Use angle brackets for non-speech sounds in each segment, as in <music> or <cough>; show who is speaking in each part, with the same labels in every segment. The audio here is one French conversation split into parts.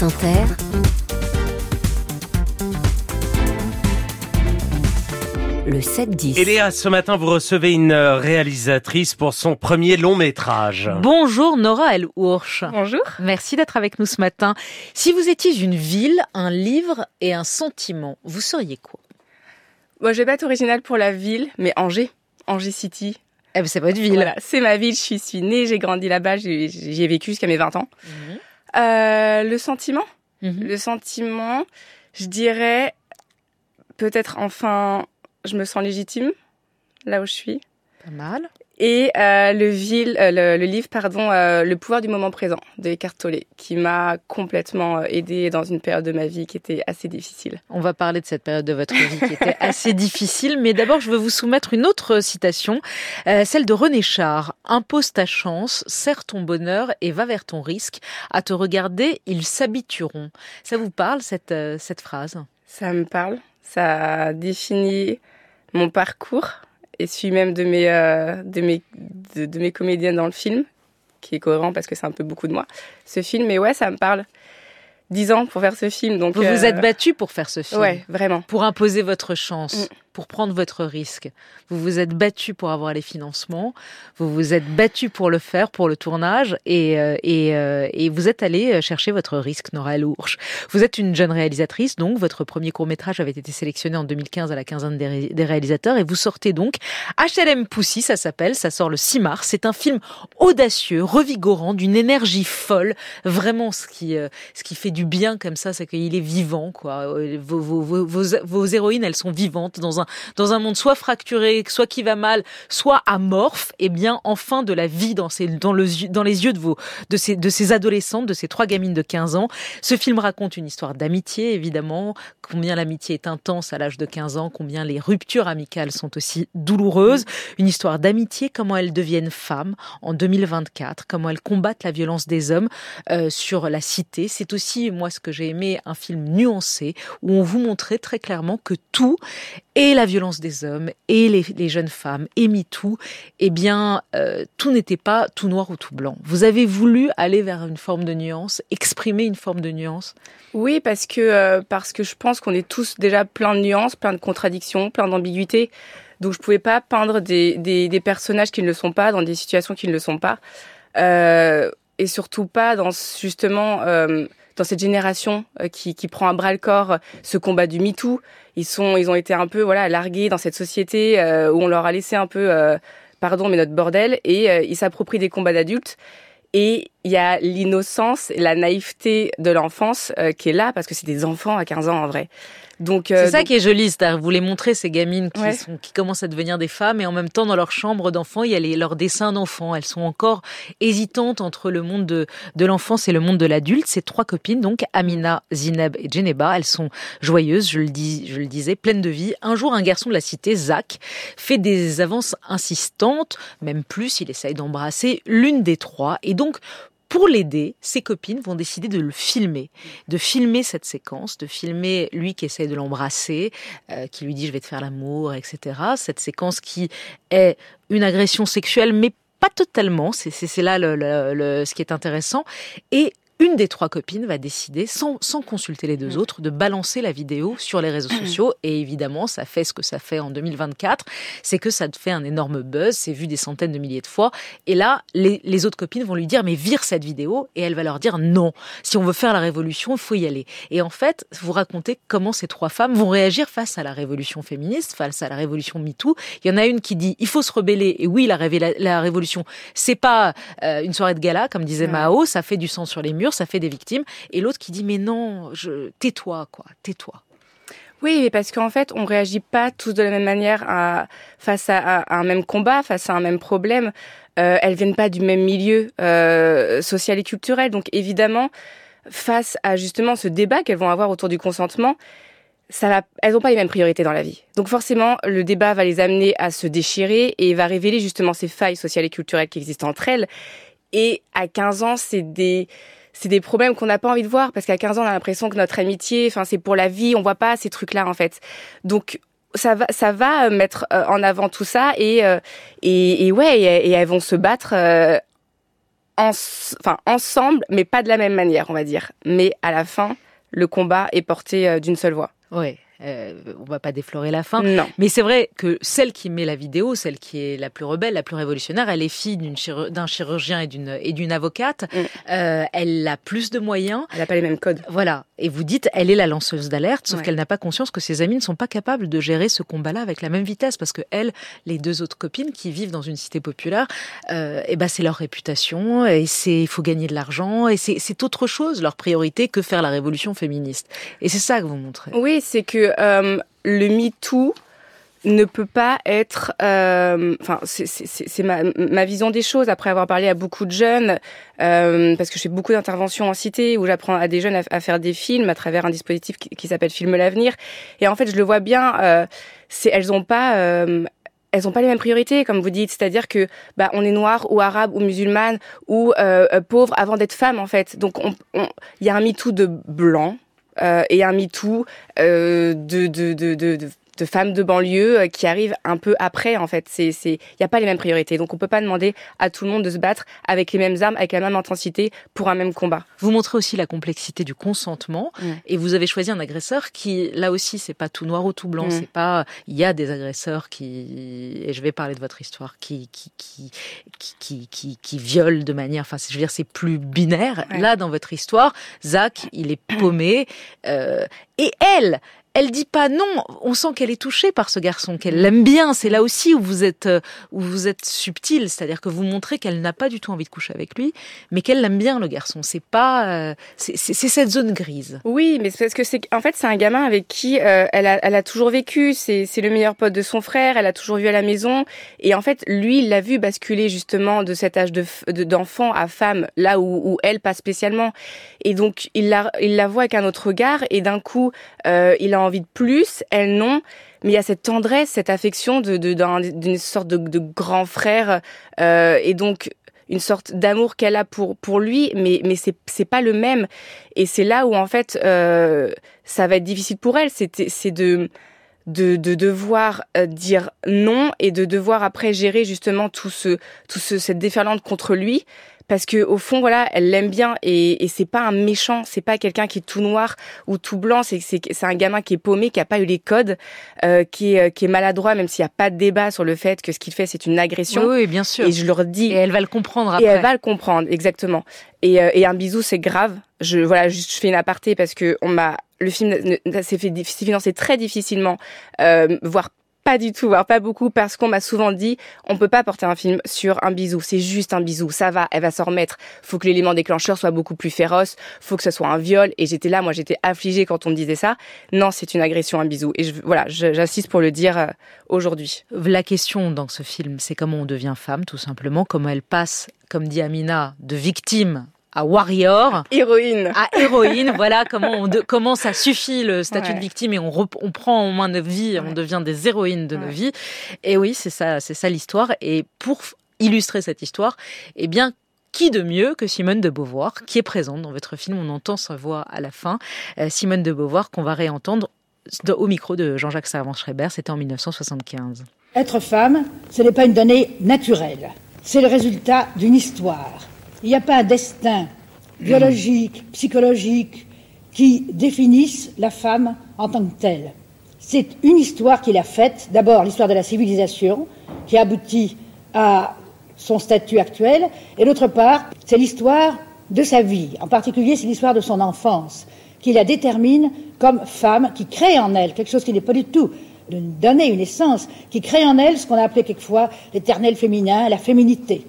Speaker 1: France Inter, le 7-10.
Speaker 2: Et Léa, ce matin, vous recevez une euh, réalisatrice pour son premier long métrage.
Speaker 3: Bonjour Nora El Ourch.
Speaker 4: Bonjour.
Speaker 3: Merci d'être avec nous ce matin. Si vous étiez une ville, un livre et un sentiment, vous seriez quoi?
Speaker 4: Moi, je vais pas être originale pour la ville, mais Angers. Angers City.
Speaker 3: eh ben, C'est votre ville.
Speaker 4: Voilà, c'est ma ville, je suis née, j'ai grandi là-bas, j'ai- j'y ai vécu jusqu'à mes 20 ans. Euh, le sentiment
Speaker 3: Mhm.
Speaker 4: Le sentiment, je dirais peut-être enfin, je me sens légitime là où je suis.
Speaker 3: Pas mal.
Speaker 4: Et euh, le, ville, euh, le, le livre, pardon, euh, Le pouvoir du moment présent de Eckhart Tolle, qui m'a complètement euh, aidée dans une période de ma vie qui était assez difficile.
Speaker 3: On va parler de cette période de votre vie qui était assez difficile, mais d'abord je veux vous soumettre une autre citation, euh, celle de René Char. Impose ta chance, serre ton bonheur et va vers ton risque. À te regarder, ils s'habitueront. Ça vous parle cette, euh, cette phrase?
Speaker 4: Ça me parle, ça définit mon parcours et celui même de mes, euh, de, mes, de, de mes comédiennes dans le film, qui est cohérent parce que c'est un peu beaucoup de moi. Ce film, mais ouais, ça me parle. Dix ans pour faire ce film, donc...
Speaker 3: Vous vous
Speaker 4: euh,
Speaker 3: êtes battu pour faire ce film.
Speaker 4: Ouais, vraiment.
Speaker 3: pour imposer votre chance,
Speaker 4: Mm.
Speaker 3: Pour prendre votre risque. Vous vous êtes battu pour avoir les financements, vous vous êtes battu pour le faire, pour le tournage, et, euh, euh, vous êtes allé chercher votre risque, Nora Lourche. Vous êtes une jeune réalisatrice, donc votre premier court-métrage avait été sélectionné en 2015 à la quinzaine des, ré- des réalisateurs, et vous sortez donc HLM Poussy, ça s'appelle, ça sort le 6 mars. C'est un film audacieux, revigorant, d'une énergie folle. Vraiment, ce qui, euh, ce qui fait du bien comme ça, c'est qu'il est vivant, quoi. Euh, vos, vos héroïnes, elles sont vivantes dans un, dans un monde soit fracturé, soit qui va mal, soit amorphe. Et bien, enfin, de la vie dans, les yeux de ces, adolescentes, de ces trois gamines de 15 ans. Ce film raconte une histoire d'amitié, évidemment. Combien l'amitié est intense à l'âge de 15 ans, combien les ruptures amicales sont aussi douloureuses. Une histoire d'amitié, comment elles deviennent femmes en 2024, comment elles combattent la violence des hommes euh, sur la cité. C'est aussi, moi, ce que j'ai aimé, un film nuancé où on vous montrait très clairement que tout, et la violence des hommes, et les, jeunes femmes, et MeToo, eh bien, euh, tout n'était pas tout noir ou tout blanc. Vous avez voulu aller vers une forme de nuance, exprimer une forme de nuance.
Speaker 4: Oui, parce que, euh, parce que je pense qu'on est tous déjà plein de nuances, plein de contradictions, plein d'ambiguïtés. Donc je pouvais pas peindre des, des, personnages qui ne le sont pas, dans des situations qui ne le sont pas. Euh, et surtout pas dans justement dans cette génération euh, qui, qui prend à bras le corps ce combat du MeToo. Ils sont ils ont été un peu voilà largués dans cette société euh, où on leur a laissé un peu euh, pardon mais notre bordel et euh, ils s'approprient des combats d'adultes. Et il y a l'innocence, la naïveté de l'enfance euh, qui est là parce que c'est des enfants à 15 ans en vrai. Donc euh,
Speaker 3: C'est ça
Speaker 4: donc-
Speaker 3: qui est joli, c'est-à-dire vous les montrez ces gamines qui,
Speaker 4: Ouais.
Speaker 3: sont, qui commencent à devenir des femmes et en même temps dans leur chambre d'enfants il y a les, leurs dessins d'enfants. Elles sont encore hésitantes entre le monde de, de l'enfance et le monde de l'adulte. Ces trois copines donc Amina, Zineb et Djeneba, elles sont joyeuses, je le dis, je le disais, pleines de vie. Un jour un garçon de la cité, Zach, fait des avances insistantes, même plus, il essaye d'embrasser l'une des trois et donc pour l'aider, ses copines vont décider de le filmer, de filmer cette séquence, de filmer lui qui essaye de l'embrasser, euh, qui lui dit je vais te faire l'amour, etc. Cette séquence qui est une agression sexuelle, mais pas totalement. C'est là ce qui est intéressant. Et une des trois copines va décider, sans, sans consulter les deux autres, de balancer la vidéo sur les réseaux sociaux. Et évidemment, ça fait ce que ça fait en 2024, c'est que ça te fait un énorme buzz, c'est vu des centaines de milliers de fois. Et là, les, les autres copines vont lui dire, mais vire cette vidéo, et elle va leur dire, non, si on veut faire la révolution, il faut y aller. Et en fait, vous racontez comment ces trois femmes vont réagir face à la révolution féministe, face à la révolution MeToo. Il y en a une qui dit, il faut se rebeller, et oui, la, révéla- la révolution, c'est pas euh, une soirée de gala, comme disait. Mao, ça fait du sang sur les murs, ça fait des victimes. Et l'autre qui dit, mais non, tais-toi, quoi, tais-toi.
Speaker 4: Oui, parce qu'en fait, on réagit pas tous de la même manière face à, à un même combat, face à un même problème. Euh, elles viennent pas du même milieu euh, social et culturel, donc évidemment, face à justement ce débat qu'elles vont avoir autour du consentement, ça va, elles n'ont pas les mêmes priorités dans la vie. Donc forcément, le débat va les amener à se déchirer et va révéler justement ces failles sociales et culturelles qui existent entre elles. Et à 15 ans, c'est des c'est des problèmes qu'on n'a pas envie de voir parce qu'à 15 ans, on a l'impression que notre amitié, enfin, c'est pour la vie, on voit pas ces trucs-là en fait. Donc ça va, ça va mettre euh, en avant tout ça et euh, et, et ouais, et, elles vont se battre euh, enfin ensemble, mais pas de la même manière, on va dire. Mais à la fin, le combat est porté euh, d'une seule voix.
Speaker 3: Oui. Euh, on va pas déflorer la fin.
Speaker 4: Non.
Speaker 3: Mais c'est vrai que celle qui met la vidéo, celle qui est la plus rebelle, la plus révolutionnaire, elle est fille d'un chirurgien et d'une et d'une avocate. Mm. Euh, elle a plus de moyens.
Speaker 4: Elle n'a pas les mêmes codes.
Speaker 3: Voilà. Et vous dites, elle est la lanceuse d'alerte, sauf qu'elle n'a pas conscience que ses amis ne sont pas capables de gérer ce combat-là avec la même vitesse, parce que elle, les deux autres copines qui vivent dans une cité populaire, euh, et eh ben c'est leur réputation, et c'est il faut gagner de l'argent, et c'est autre chose leur priorité que faire la révolution féministe. Et c'est ça que vous montrez.
Speaker 4: Oui, c'est que euh, le MeToo ne peut pas être. Euh, c'est ma, vision des choses après avoir parlé à beaucoup de jeunes, euh, parce que je fais beaucoup d'interventions en cité où j'apprends à des jeunes à, faire des films à travers un dispositif qui, s'appelle Film l'avenir. Et en fait, je le vois bien. Elles ont pas. Elles ont pas les mêmes priorités, comme vous dites, c'est-à-dire que bah on est noir ou arabe ou musulmane ou pauvre avant d'être femme en fait. Donc il y a un MeToo de blanc, et un MeToo euh, de, de, de, de, de femmes de banlieue euh, qui arrivent un peu après en fait. C'est c'est il y a pas les mêmes priorités. Donc on peut pas demander à tout le monde de se battre avec les mêmes armes, avec la même intensité pour un même combat.
Speaker 3: Vous montrez aussi la complexité du consentement et vous avez choisi un agresseur qui là aussi c'est pas tout noir ou tout blanc, c'est pas il y a des agresseurs qui et je vais parler de votre histoire qui qui qui qui qui, qui, violent de manière enfin je veux dire c'est plus binaire. Là dans votre histoire, Zach, il est paumé euh, et elle elle dit pas non. On sent qu'elle est touchée par ce garçon, qu'elle l'aime bien. C'est là aussi où vous êtes euh, où vous êtes subtil, c'est-à-dire que vous montrez qu'elle n'a pas du tout envie de coucher avec lui, mais qu'elle l'aime bien le garçon. C'est pas euh, c'est cette zone grise.
Speaker 4: Oui, mais parce que c'est en fait c'est un gamin avec qui euh, elle a elle a toujours vécu. C'est le meilleur pote de son frère. Elle a toujours vu à la maison et en fait lui il l'a vu basculer justement de cet âge de d'enfant à femme là où où elle pas spécialement et donc il la il la voit avec un autre regard et d'un coup il a envie de plus, elles non. Mais il y a cette tendresse, cette affection de d'une sorte de, grand frère euh, et donc une sorte d'amour qu'elle a pour pour lui, mais mais c'est pas le même. Et c'est là où en fait euh, ça va être difficile pour elle. C'est c'est de de, de devoir euh, dire non et de devoir après gérer justement tout ce tout ce cette déferlante contre lui parce que au fond voilà elle l'aime bien et, et c'est pas un méchant c'est pas quelqu'un qui est tout noir ou tout blanc c'est c'est c'est un gamin qui est paumé qui a pas eu les codes euh, qui est qui est maladroit même s'il y a pas de débat sur le fait que ce qu'il fait c'est une agression.
Speaker 3: Oui, bien sûr.
Speaker 4: Et je leur dis
Speaker 3: et elle va le comprendre après
Speaker 4: et elle va le comprendre exactement. Et, euh, et un bisou c'est grave. Je voilà juste je fais une aparté parce que on m'a le film s'est fait financer très difficilement euh, voire pas du tout, voire pas beaucoup, parce qu'on m'a souvent dit, on peut pas porter un film sur un bisou. C'est juste un bisou. Ça va, elle va s'en remettre. Faut que l'élément déclencheur soit beaucoup plus féroce. Faut que ce soit un viol. Et j'étais là, moi, j'étais affligée quand on me disait ça. Non, c'est une agression, un bisou. Et voilà, j'insiste pour le dire euh, aujourd'hui.
Speaker 3: La question dans ce film, c'est comment on devient femme, tout simplement. Comment elle passe, comme dit Amina, de victime à warrior,
Speaker 4: héroïne,
Speaker 3: à héroïne. voilà comment on comment ça suffit le statut de victime et on, on prend en main notre vie, on devient des héroïnes de nos vies. Et oui, c'est ça, c'est ça l'histoire. Et pour illustrer cette histoire, eh bien, qui de mieux que Simone de Beauvoir, qui est présente dans votre film. On entend sa voix à la fin. Euh, Simone de Beauvoir, qu'on va réentendre au micro de Jean-Jacques Servan-Schreiber. C'était en 1975.
Speaker 5: Être femme, ce n'est pas une donnée naturelle. C'est le résultat d'une histoire il n'y a pas un destin biologique, psychologique qui définisse la femme en tant que telle. C'est une histoire qu'il a faite, d'abord l'histoire de la civilisation, qui aboutit à son statut actuel, et d'autre part, c'est l'histoire de sa vie, en particulier c'est l'histoire de son enfance, qui la détermine comme femme, qui crée en elle quelque chose qui n'est pas du tout de donner une essence, qui crée en elle ce qu'on a appelé quelquefois l'éternel féminin, la féminité.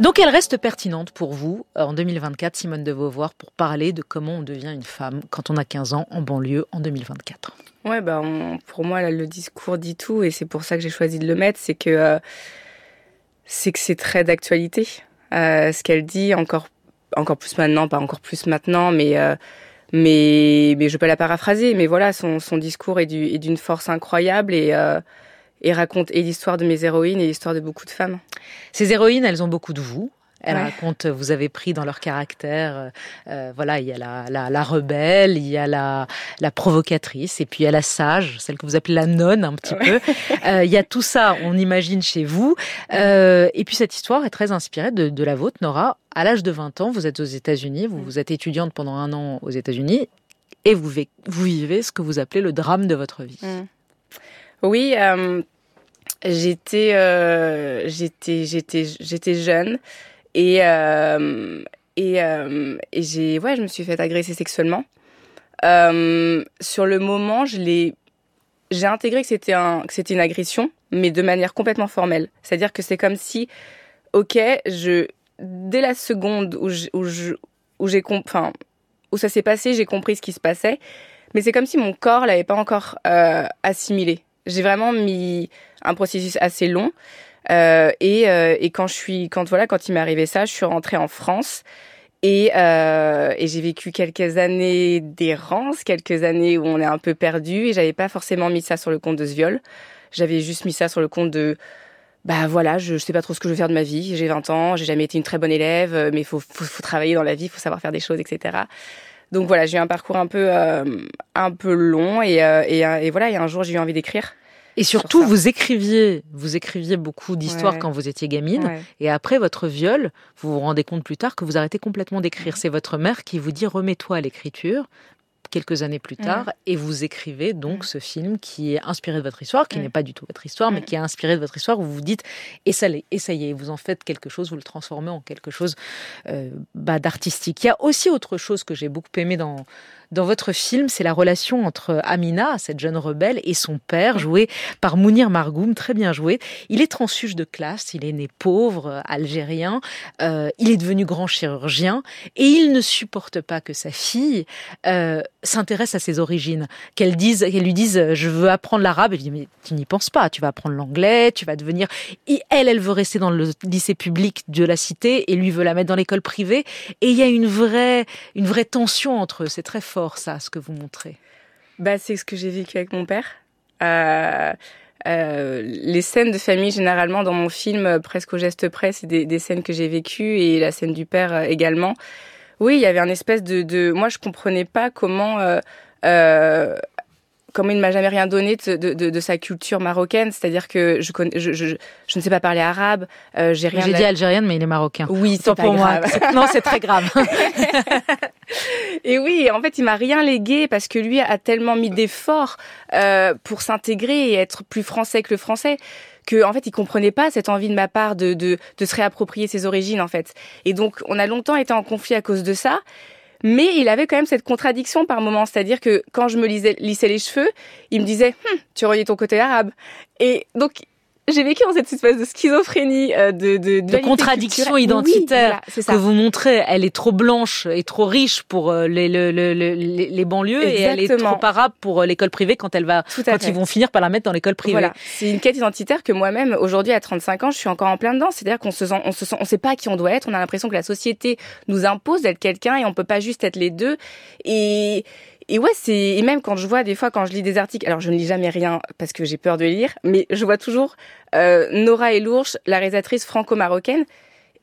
Speaker 3: Donc elle reste pertinente pour vous euh, en 2024, Simone de Beauvoir, pour parler de comment on devient une femme quand on a 15 ans en banlieue en 2024.
Speaker 4: Ouais, bah pour moi le discours dit tout et c'est pour ça que j'ai choisi de le mettre, c'est que euh, c'est très d'actualité. Euh, ce qu'elle dit encore encore plus maintenant, pas encore plus maintenant, mais mais mais je peux la paraphraser, mais voilà son, son discours est d'une force incroyable et et raconte et l'histoire de mes héroïnes et l'histoire de beaucoup de femmes.
Speaker 3: Ces héroïnes, elles ont beaucoup de vous. Elle raconte, vous avez pris dans leur caractère, euh, voilà, il y a la, la, la, rebelle, il y a la, la provocatrice, et puis il y a la sage, celle que vous appelez la nonne un petit peu. il y a tout ça, on imagine chez vous. et puis cette histoire est très inspirée de, de la vôtre, Nora. À l'âge de 20 ans, vous êtes aux États-Unis, vous, vous êtes étudiante pendant un an aux États-Unis, et vous, vous vivez ce que vous appelez le drame de votre vie.
Speaker 4: Mm. Oui, euh, j'étais, euh, j'étais, j'étais, j'étais jeune et euh, euh, et j'ai, ouais, je me suis fait agresser sexuellement. Sur le moment, je l'ai, j'ai intégré que c'était un, que c'était une agression, mais de manière complètement formelle. C'est-à-dire que c'est comme si, ok, je, dès la seconde où où je, où j'ai, enfin, où ça s'est passé, j'ai compris ce qui se passait. Mais c'est comme si mon corps l'avait pas encore assimilé. J'ai vraiment mis un processus assez long. Euh, et, euh, et quand je suis, quand voilà, quand il m'est arrivé ça, je suis rentrée en France et, euh, et j'ai vécu quelques années d'errance, quelques années où on est un peu perdu et j'avais pas forcément mis ça sur le compte de ce viol. J'avais juste mis ça sur le compte de bah voilà, je, je sais pas trop ce que je veux faire de ma vie. J'ai 20 ans, j'ai jamais été une très bonne élève, mais il faut, faut, faut, travailler dans la vie, faut savoir faire des choses, etc. Donc voilà, j'ai eu un parcours un peu, euh, un peu long et, euh, et, et, voilà, et un jour j'ai eu envie d'écrire.
Speaker 3: Et surtout, sur vous écriviez, vous écriviez beaucoup d'histoires ouais. quand vous étiez gamine.
Speaker 4: Ouais.
Speaker 3: Et après votre viol, vous vous rendez compte plus tard que vous arrêtez complètement d'écrire. C'est votre mère qui vous dit remets-toi à l'écriture quelques années plus tard, mmh. et vous écrivez donc mmh. ce film qui est inspiré de votre histoire, qui mmh. n'est pas du tout votre histoire, mais qui est inspiré de votre histoire, où vous vous dites, essayez, essayez, vous en faites quelque chose, vous le transformez en quelque chose euh, bah, d'artistique. Il y a aussi autre chose que j'ai beaucoup aimé dans, dans votre film, c'est la relation entre Amina, cette jeune rebelle, et son père, joué par Mounir Margoum, très bien joué. Il est transfuge de classe, il est né pauvre, algérien, euh, il est devenu grand chirurgien, et il ne supporte pas que sa fille euh, s'intéresse à ses origines, qu'elle dise, qu'elle lui dise, je veux apprendre l'arabe. Elle dit, mais tu n'y penses pas, tu vas apprendre l'anglais, tu vas devenir. Et elle, elle veut rester dans le lycée public de la cité, et lui veut la mettre dans l'école privée. Et il y a une vraie, une vraie tension entre eux. C'est très fort ça, ce que vous montrez?
Speaker 4: Bah, c'est ce que j'ai vécu avec mon père. Euh... Euh, les scènes de famille, généralement, dans mon film, presque au geste près, c'est des, des, scènes que j'ai vécues et la scène du père euh, également. Oui, il y avait un espèce de, de... moi je comprenais pas comment euh, euh, comment il ne m'a jamais rien donné de, de, de, de sa culture marocaine, c'est-à-dire que je, connais, je, je, je, ne sais pas parler arabe, euh, j'ai rien.
Speaker 3: J'ai dit algérienne, mais il est marocain.
Speaker 4: Oui, c'est
Speaker 3: pour
Speaker 4: grave.
Speaker 3: moi. non, c'est très grave. <laughs>
Speaker 4: et oui, en fait, il m'a rien légué parce que lui a tellement mis d'efforts euh, pour s'intégrer et être plus français que le français que en fait il comprenait pas cette envie de ma part de, de, de se réapproprier ses origines en fait et donc on a longtemps été en conflit à cause de ça mais il avait quand même cette contradiction par moment, c'est-à-dire que quand je me lisais, lissais les cheveux, il me disait hm, "Tu reliais ton côté arabe." Et donc j'ai vécu dans cette espèce de schizophrénie euh, de, de,
Speaker 3: de, de contradiction identitaire oui, voilà, que vous montrez. Elle est trop blanche et trop riche pour euh, les, les, les, les banlieues Exactement. et elle est trop arabe pour euh, l'école privée quand elle va quand fait. ils vont finir par la mettre dans l'école privée.
Speaker 4: Voilà. C'est une quête identitaire que moi-même aujourd'hui à 35 ans, je suis encore en plein dedans. C'est-à-dire qu'on se sent, on se sent, on sait pas qui on doit être. On a l'impression que la société nous impose d'être quelqu'un et on peut pas juste être les deux. Et et ouais, c'est et même quand je vois des fois quand je lis des articles, alors je ne lis jamais rien parce que j'ai peur de lire, mais je vois toujours euh, Nora Elourche, la réalisatrice franco-marocaine.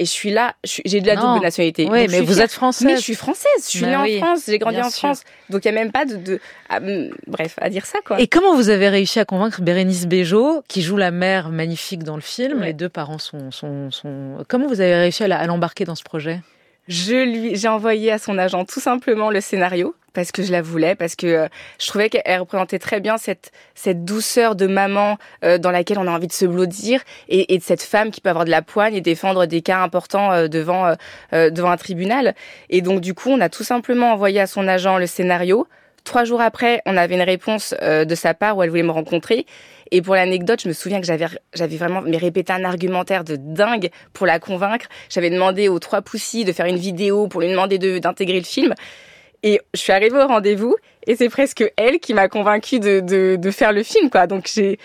Speaker 4: Et je suis là, j'ai de la non. double nationalité.
Speaker 3: Oui, mais vous
Speaker 4: fière.
Speaker 3: êtes française.
Speaker 4: Mais je suis française. Je suis bah née oui, en France. J'ai grandi en sûr. France. Donc il y a même pas de, de à, bref, à dire ça quoi.
Speaker 3: Et comment vous avez réussi à convaincre Bérénice Bejo, qui joue la mère magnifique dans le film ouais. Les deux parents sont, sont, sont. Comment vous avez réussi à l'embarquer dans ce projet?
Speaker 4: Je lui, j'ai envoyé à son agent tout simplement le scénario parce que je la voulais, parce que euh, je trouvais qu'elle représentait très bien cette cette douceur de maman euh, dans laquelle on a envie de se blottir et, et, de cette femme qui peut avoir de la poigne et défendre des cas importants euh, devant devant un tribunal. Et donc du coup, on a tout simplement envoyé à son agent le scénario. Trois jours après, on avait une réponse de sa part où elle voulait me rencontrer. Et pour l'anecdote, je me souviens que j'avais j'avais vraiment mais répété un argumentaire de dingue pour la convaincre. J'avais demandé aux trois poussis de faire une vidéo pour lui demander de d'intégrer le film. Et je suis arrivée au rendez-vous et c'est presque elle qui m'a convaincue de, de, de, faire le film, quoi. Donc j'ai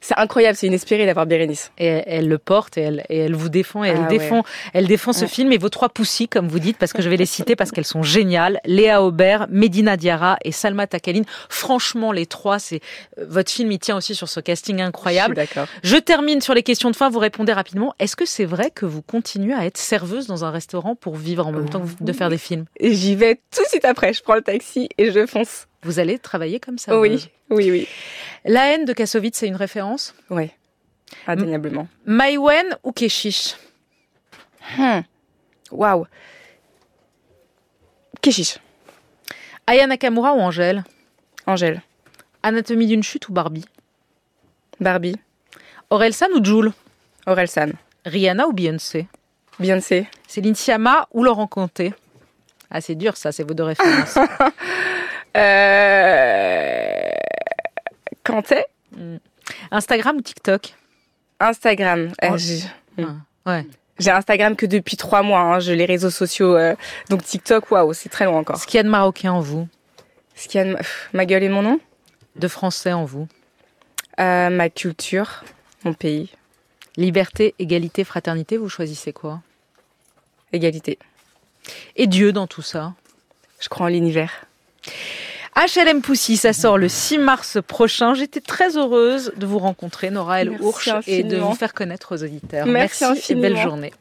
Speaker 4: C'est incroyable, c'est inespéré d'avoir Bérénice.
Speaker 3: Et elle le porte et elle, et elle vous défend et elle
Speaker 4: Ah
Speaker 3: défend, elle défend ce
Speaker 4: Ouais.
Speaker 3: film et vos trois poussis, comme vous dites, parce que je vais les citer parce qu'elles sont géniales. Léa Aubert, Medina Diarra et Salma Takaline. Franchement, les trois, c'est, euh, votre film, il tient aussi sur ce casting incroyable.
Speaker 4: Je.
Speaker 3: Je termine sur les questions de fin. Vous répondez rapidement. Est-ce que c'est vrai que vous continuez à être serveuse dans un restaurant pour vivre en même temps que de faire des films?
Speaker 4: J'y vais tout de suite après. Je prends le taxi et je fonce.
Speaker 3: Vous allez travailler comme ça
Speaker 4: oui, oui, oui.
Speaker 3: La haine de Kassovitz, c'est une référence
Speaker 4: Oui, indéniablement.
Speaker 3: Maïwen ou Keshish
Speaker 4: Hmm. Waouh. Keshish.
Speaker 3: Aya Nakamura ou Angèle
Speaker 4: Angèle.
Speaker 3: Anatomie d'une chute ou Barbie
Speaker 4: Barbie.
Speaker 3: Orelsan ou Jules
Speaker 4: Orelsan.
Speaker 3: Rihanna ou Beyoncé
Speaker 4: Beyoncé.
Speaker 3: Céline Sciamma ou Laurent Conté Ah, c'est dur ça, c'est vos deux références. <laughs>
Speaker 4: Euh... Kanté.
Speaker 3: Instagram ou TikTok
Speaker 4: Instagram. Euh,
Speaker 3: Oh.
Speaker 4: j'ai-
Speaker 3: Ouais.
Speaker 4: J'ai Instagram que depuis trois mois. Hein. Je les réseaux sociaux. euh, Donc TikTok, waouh, c'est très loin encore.
Speaker 3: Ce qu'il y a de marocain en vous
Speaker 4: Ce qu'il y a de. Pff, ma gueule et mon nom.
Speaker 3: De français en vous
Speaker 4: Euh, ma culture, mon pays,
Speaker 3: Liberté, égalité, fraternité, vous choisissez quoi
Speaker 4: égalité.
Speaker 3: Et Dieu dans tout ça
Speaker 4: Je crois en l'univers.
Speaker 3: HLM Poussy, ça sort le 6 mars prochain. J'étais très heureuse de vous rencontrer, Nora El
Speaker 4: Merci
Speaker 3: et de vous faire connaître aux auditeurs.
Speaker 4: Merci
Speaker 3: et belle journée.